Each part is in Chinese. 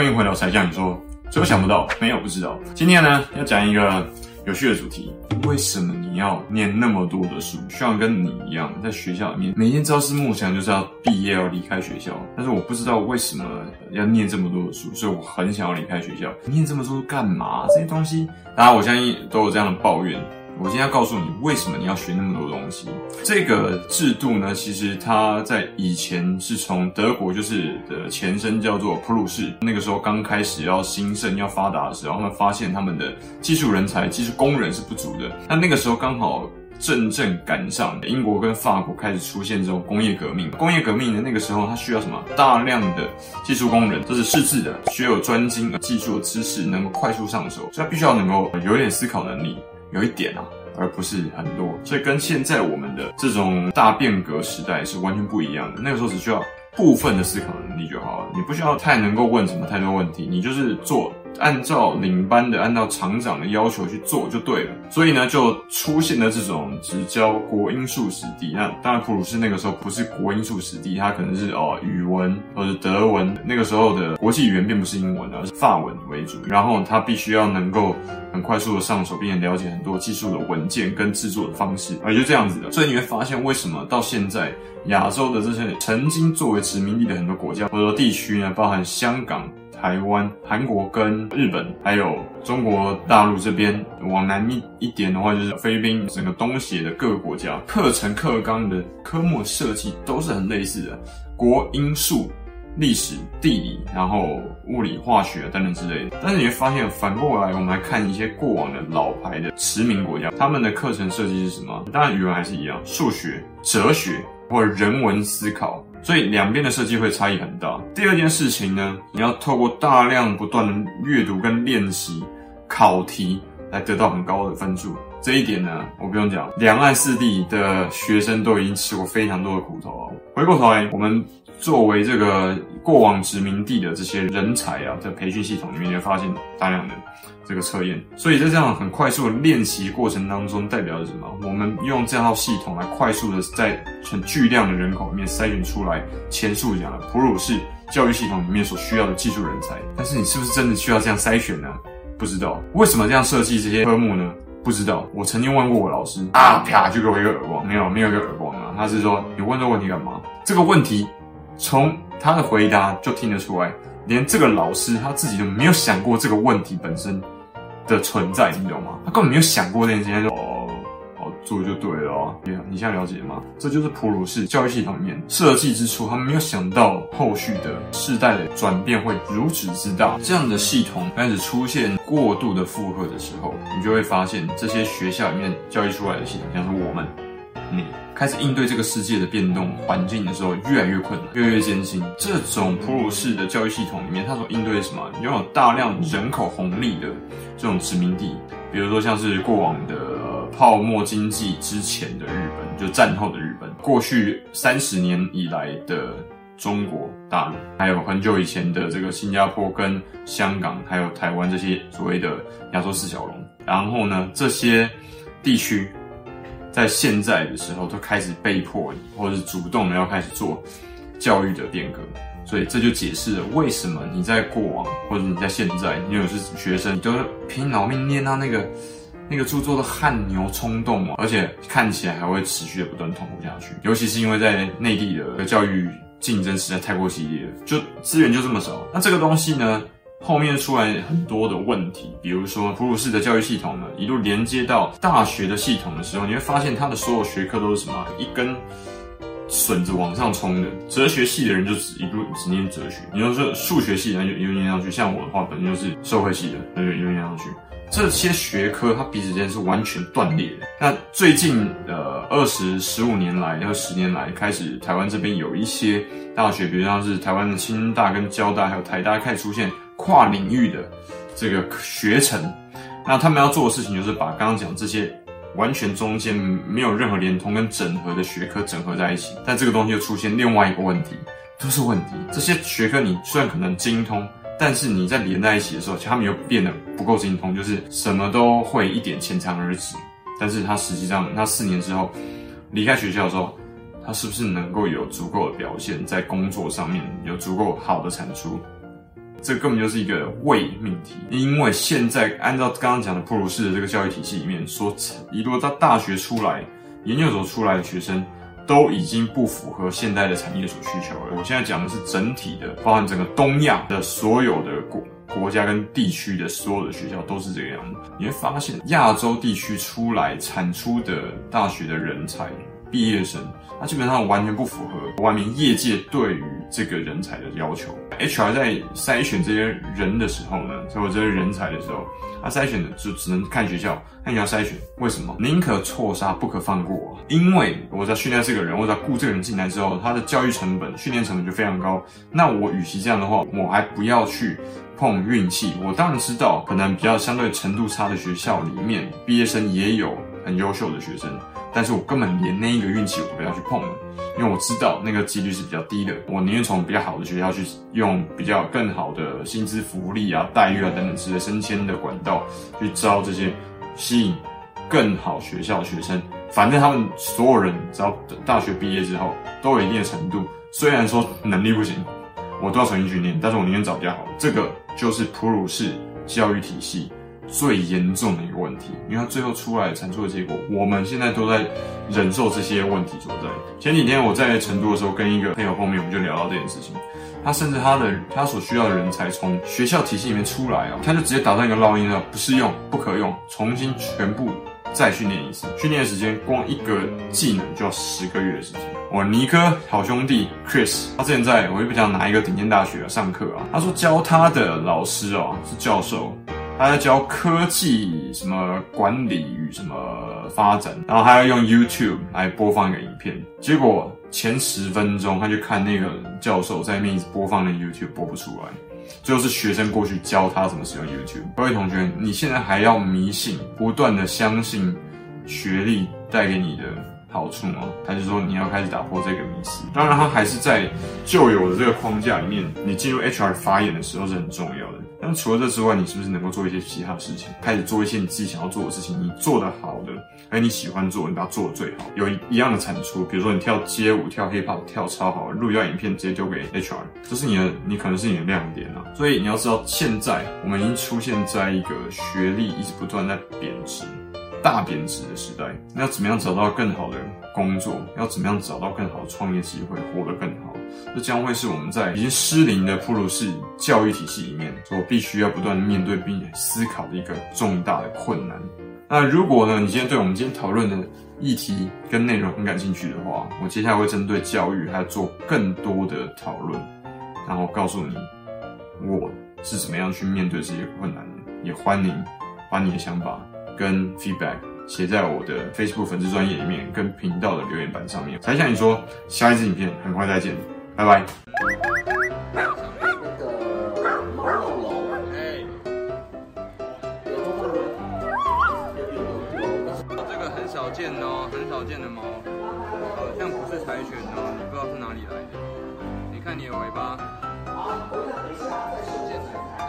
欢迎回到才酱你说，所以我想不到，没有不知道。今天呢，要讲一个有趣的主题：为什么你要念那么多的书？希望跟你一样，在学校里面每天朝思暮想，就是要毕业要离开学校。但是我不知道为什么要念这么多的书，所以我很想要离开学校。念这么多干嘛？这些东西，大家我相信都有这样的抱怨。我今天要告诉你，为什么你要学那么多东西？这个制度呢，其实它在以前是从德国，就是的前身叫做普鲁士。那个时候刚开始要兴盛、要发达的时候，他们发现他们的技术人才、技术工人是不足的。那那个时候刚好正正赶上英国跟法国开始出现这种工业革命。工业革命的那个时候，它需要什么？大量的技术工人，这是识字的，学有专精技术的知识，能够快速上手，所以他必须要能够有一点思考能力。有一点啊，而不是很多，所以跟现在我们的这种大变革时代是完全不一样的。那个时候只需要部分的思考能力就好了，你不需要太能够问什么太多问题，你就是做。按照领班的，按照厂长的要求去做就对了。所以呢，就出现了这种只教国英数史地。那当然，普鲁士那个时候不是国英数史地，它可能是哦语文或者德文。那个时候的国际语言并不是英文，而是法文为主。然后他必须要能够很快速的上手，并且了解很多技术的文件跟制作的方式，而就这样子的。所以你会发现，为什么到现在亚洲的这些曾经作为殖民地的很多国家或者说地区呢，包含香港。台湾、韩国跟日本，还有中国大陆这边往南一一点的话，就是菲律宾，整个东协的各个国家，课程课纲的科目设计都是很类似的，国英数、历史、地理，然后物理、化学等等之类的。但是你会发现，反过来我们来看一些过往的老牌的驰名国家，他们的课程设计是什么？当然语文还是一样，数学、哲学或者人文思考。所以两边的设计会差异很大。第二件事情呢，你要透过大量不断的阅读跟练习考题来得到很高的分数。这一点呢，我不用讲，两岸四地的学生都已经吃过非常多的苦头了。回过头来，我们作为这个过往殖民地的这些人才啊，在培训系统里面，也发现大量的。这个测验，所以在这样很快速的练习过程当中，代表着什么？我们用这套系统来快速的在很巨量的人口里面筛选出来前述讲的普鲁士教育系统里面所需要的技术人才。但是你是不是真的需要这样筛选呢？不知道。为什么这样设计这些科目呢？不知道。我曾经问过我老师，啊啪就给我一个耳光，没有没有一个耳光啊。他是说，你问这问题干嘛？这个问题从他的回答就听得出来，连这个老师他自己都没有想过这个问题本身的存在，你懂吗？他根本没有想过这件事情，哦做就对了哦。你你现在了解吗？这就是普鲁士教育系统里面设计之初，他们没有想到后续的世代的转变会如此之大。这样的系统开始出现过度的负荷的时候，你就会发现这些学校里面教育出来的系统，像是我们，你。开始应对这个世界的变动环境的时候，越来越困难，越来越艰辛。这种普鲁士的教育系统里面，它所应对什么？拥有大量人口红利的这种殖民地，比如说像是过往的泡沫经济之前的日本，就战后的日本，过去三十年以来的中国大陆，还有很久以前的这个新加坡跟香港，还有台湾这些所谓的亚洲四小龙。然后呢，这些地区。在现在的时候，都开始被迫，或者是主动的要开始做教育的变革，所以这就解释了为什么你在过往，或者你在现在，你有是学生，你都拼老命念到那个那个著作的汗牛充栋哦，而且看起来还会持续的不断痛苦下去。尤其是因为在内地的教育竞争实在太过激烈，就资源就这么少。那这个东西呢？后面出来很多的问题，比如说普鲁士的教育系统呢，一路连接到大学的系统的时候，你会发现它的所有学科都是什么？一根笋子往上冲的。哲学系的人就只一路只念哲学，你要说数学系的人就一路念上去。像我的话，本身就是社会系的，那就一路念上去。这些学科它彼此间是完全断裂的。那最近呃二十十五年来，要十年来，开始台湾这边有一些大学，比如像是台湾的清大跟交大，还有台大开始出现。跨领域的这个学程，那他们要做的事情就是把刚刚讲这些完全中间没有任何连通跟整合的学科整合在一起，但这个东西又出现另外一个问题，都是问题。这些学科你虽然可能精通，但是你在连在一起的时候，其他们又变得不够精通，就是什么都会一点浅尝而止。但是他实际上，他四年之后离开学校的时候，他是不是能够有足够的表现，在工作上面有足够好的产出？这根本就是一个伪命题。因为现在按照刚刚讲的普鲁士的这个教育体系里面，说一路到大学出来、研究所出来的学生，都已经不符合现代的产业所需求了。我现在讲的是整体的，包含整个东亚的所有的国国家跟地区的所有的学校都是这个样子。你会发现，亚洲地区出来产出的大学的人才。毕业生，那基本上完全不符合外面业界对于这个人才的要求。HR 在筛选这些人的时候呢，所以这些人才的时候，他筛选的就只能看学校，看学校筛选。为什么？宁可错杀，不可放过。因为我在训练这个人，我在雇这个人进来之后，他的教育成本、训练成本就非常高。那我与其这样的话，我还不要去碰运气。我当然知道，可能比较相对程度差的学校里面，毕业生也有很优秀的学生。但是我根本连那一个运气我都不要去碰了，因为我知道那个几率是比较低的。我宁愿从比较好的学校去用比较更好的薪资福利啊、待遇啊等等之类升迁的管道去招这些吸引更好学校的学生。反正他们所有人只要大学毕业之后都有一定的程度，虽然说能力不行，我都要重新去练，但是我宁愿找比较好。这个就是普鲁士教育体系。最严重的一个问题，因为他最后出来产出的结果，我们现在都在忍受这些问题所在。前几天我在成都的时候，跟一个朋友后面我们就聊到这件事情。他甚至他的他所需要的人才从学校体系里面出来啊，他就直接打上一个烙印了，不适用，不可用，重新全部再训练一次。训练的时间光一个技能就要十个月的时间。我尼克好兄弟 Chris，他之前在我也不讲哪一个顶尖大学啊上课啊，他说教他的老师哦是教授。他在教科技什么管理与什么发展，然后还要用 YouTube 来播放一个影片。结果前十分钟他就看那个教授在那边播放的 YouTube 播不出来，最后是学生过去教他怎么使用 YouTube。各位同学，你现在还要迷信，不断的相信学历带给你的好处吗？还是说你要开始打破这个迷思？当然，他还是在旧有的这个框架里面，你进入 HR 发言的时候是很重要的。那除了这之外，你是不是能够做一些其他的事情？开始做一些你自己想要做的事情，你做得好的，而你喜欢做，你把它做得最好，有一样的产出。比如说你跳街舞、跳 hip hop 跳超好，录一段影片直接丢给 HR，这是你的，你可能是你的亮点啊。所以你要知道，现在我们已经出现在一个学历一直不断在贬值。大贬值的时代，那要怎么样找到更好的工作？要怎么样找到更好的创业机会，活得更好？这将会是我们在已经失灵的普鲁士教育体系里面所必须要不断面对并思考的一个重大的困难。那如果呢，你今天对我们今天讨论的议题跟内容很感兴趣的话，我接下来会针对教育还要做更多的讨论，然后告诉你我是怎么样去面对这些困难的。也欢迎把你的想法。跟 feedback 写在我的 Facebook 粉丝专页里面，跟频道的留言板上面。才想你说，下一支影片很快再见，拜拜。这个很少见哦，很少见的猫，好像不是柴犬哦，你不知道是哪里来的。你看你的尾巴。理人家。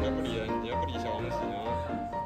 你还不理人，你还不理小王子啊？